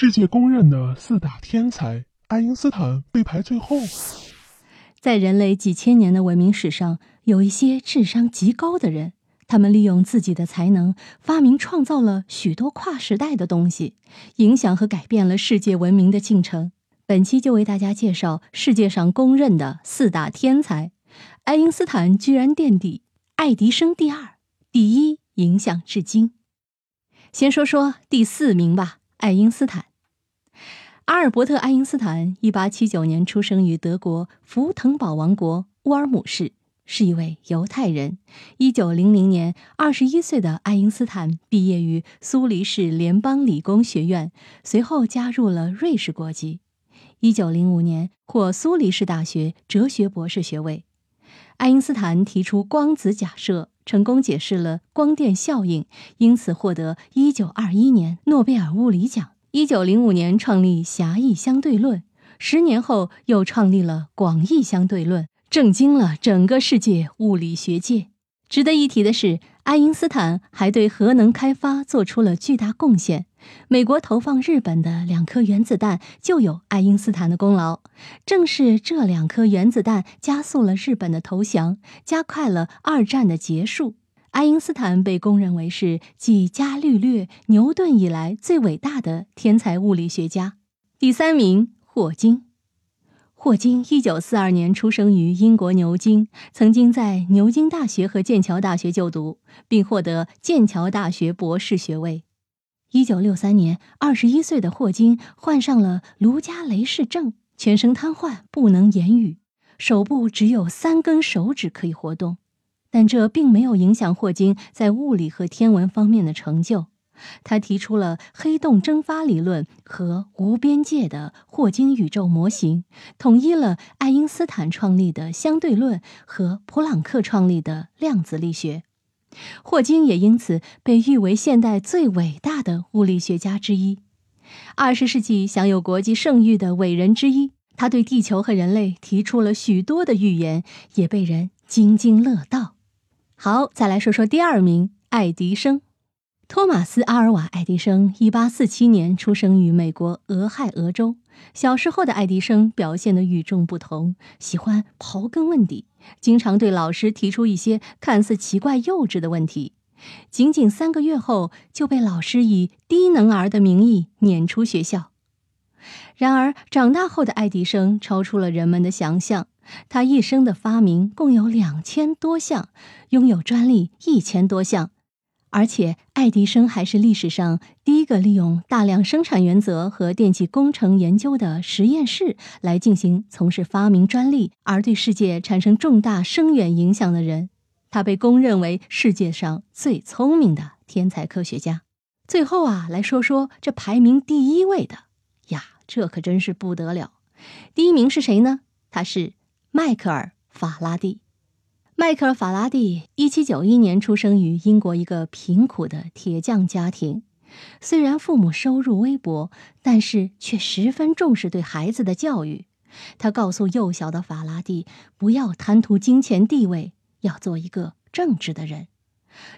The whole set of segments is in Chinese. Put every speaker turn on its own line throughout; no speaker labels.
世界公认的四大天才，爱因斯坦被排最后。
在人类几千年的文明史上，有一些智商极高的人，他们利用自己的才能，发明创造了许多跨时代的东西，影响和改变了世界文明的进程。本期就为大家介绍世界上公认的四大天才，爱因斯坦居然垫底，爱迪生第二，第一影响至今。先说说第四名吧，爱因斯坦。阿尔伯特·爱因斯坦，一八七九年出生于德国福腾堡王国乌尔姆市，是一位犹太人。一九零零年，二十一岁的爱因斯坦毕业于苏黎世联邦理工学院，随后加入了瑞士国籍。一九零五年，获苏黎世大学哲学博士学位。爱因斯坦提出光子假设，成功解释了光电效应，因此获得一九二一年诺贝尔物理奖。一九零五年创立狭义相对论，十年后又创立了广义相对论，震惊了整个世界物理学界。值得一提的是，爱因斯坦还对核能开发做出了巨大贡献。美国投放日本的两颗原子弹就有爱因斯坦的功劳，正是这两颗原子弹加速了日本的投降，加快了二战的结束。爱因斯坦被公认为是继伽利略、牛顿以来最伟大的天才物理学家。第三名，霍金。霍金一九四二年出生于英国牛津，曾经在牛津大学和剑桥大学就读，并获得剑桥大学博士学位。一九六三年，二十一岁的霍金患上了卢加雷氏症，全身瘫痪，不能言语，手部只有三根手指可以活动。但这并没有影响霍金在物理和天文方面的成就。他提出了黑洞蒸发理论和无边界的霍金宇宙模型，统一了爱因斯坦创立的相对论和普朗克创立的量子力学。霍金也因此被誉为现代最伟大的物理学家之一，二十世纪享有国际盛誉的伟人之一。他对地球和人类提出了许多的预言，也被人津津乐道。好，再来说说第二名，爱迪生。托马斯·阿尔瓦·爱迪生，一八四七年出生于美国俄亥俄州。小时候的爱迪生表现得与众不同，喜欢刨根问底，经常对老师提出一些看似奇怪、幼稚的问题。仅仅三个月后，就被老师以低能儿的名义撵出学校。然而，长大后的爱迪生超出了人们的想象。他一生的发明共有两千多项，拥有专利一千多项，而且爱迪生还是历史上第一个利用大量生产原则和电气工程研究的实验室来进行从事发明专利而对世界产生重大深远影响的人。他被公认为世界上最聪明的天才科学家。最后啊，来说说这排名第一位的呀，这可真是不得了。第一名是谁呢？他是。迈克尔·法拉第，迈克尔·法拉第，一七九一年出生于英国一个贫苦的铁匠家庭。虽然父母收入微薄，但是却十分重视对孩子的教育。他告诉幼小的法拉第，不要贪图金钱地位，要做一个正直的人。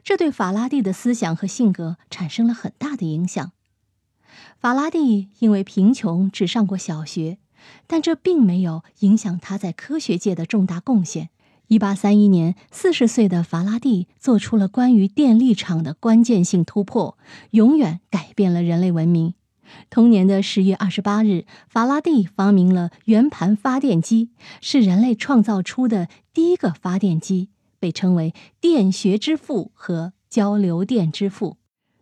这对法拉第的思想和性格产生了很大的影响。法拉第因为贫穷，只上过小学。但这并没有影响他在科学界的重大贡献。一八三一年，四十岁的法拉第做出了关于电力场的关键性突破，永远改变了人类文明。同年的十月二十八日，法拉第发明了圆盘发电机，是人类创造出的第一个发电机，被称为“电学之父”和“交流电之父”。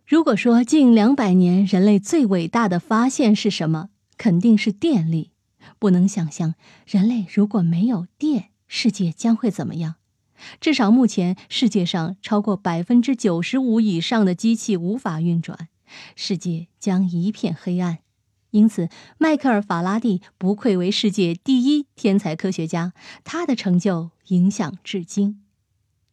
如果说近两百年人类最伟大的发现是什么，肯定是电力。不能想象，人类如果没有电，世界将会怎么样？至少目前，世界上超过百分之九十五以上的机器无法运转，世界将一片黑暗。因此，迈克尔·法拉第不愧为世界第一天才科学家，他的成就影响至今。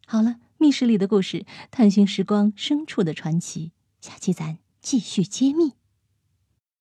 好了，密室里的故事，探寻时光深处的传奇，下期咱继续揭秘。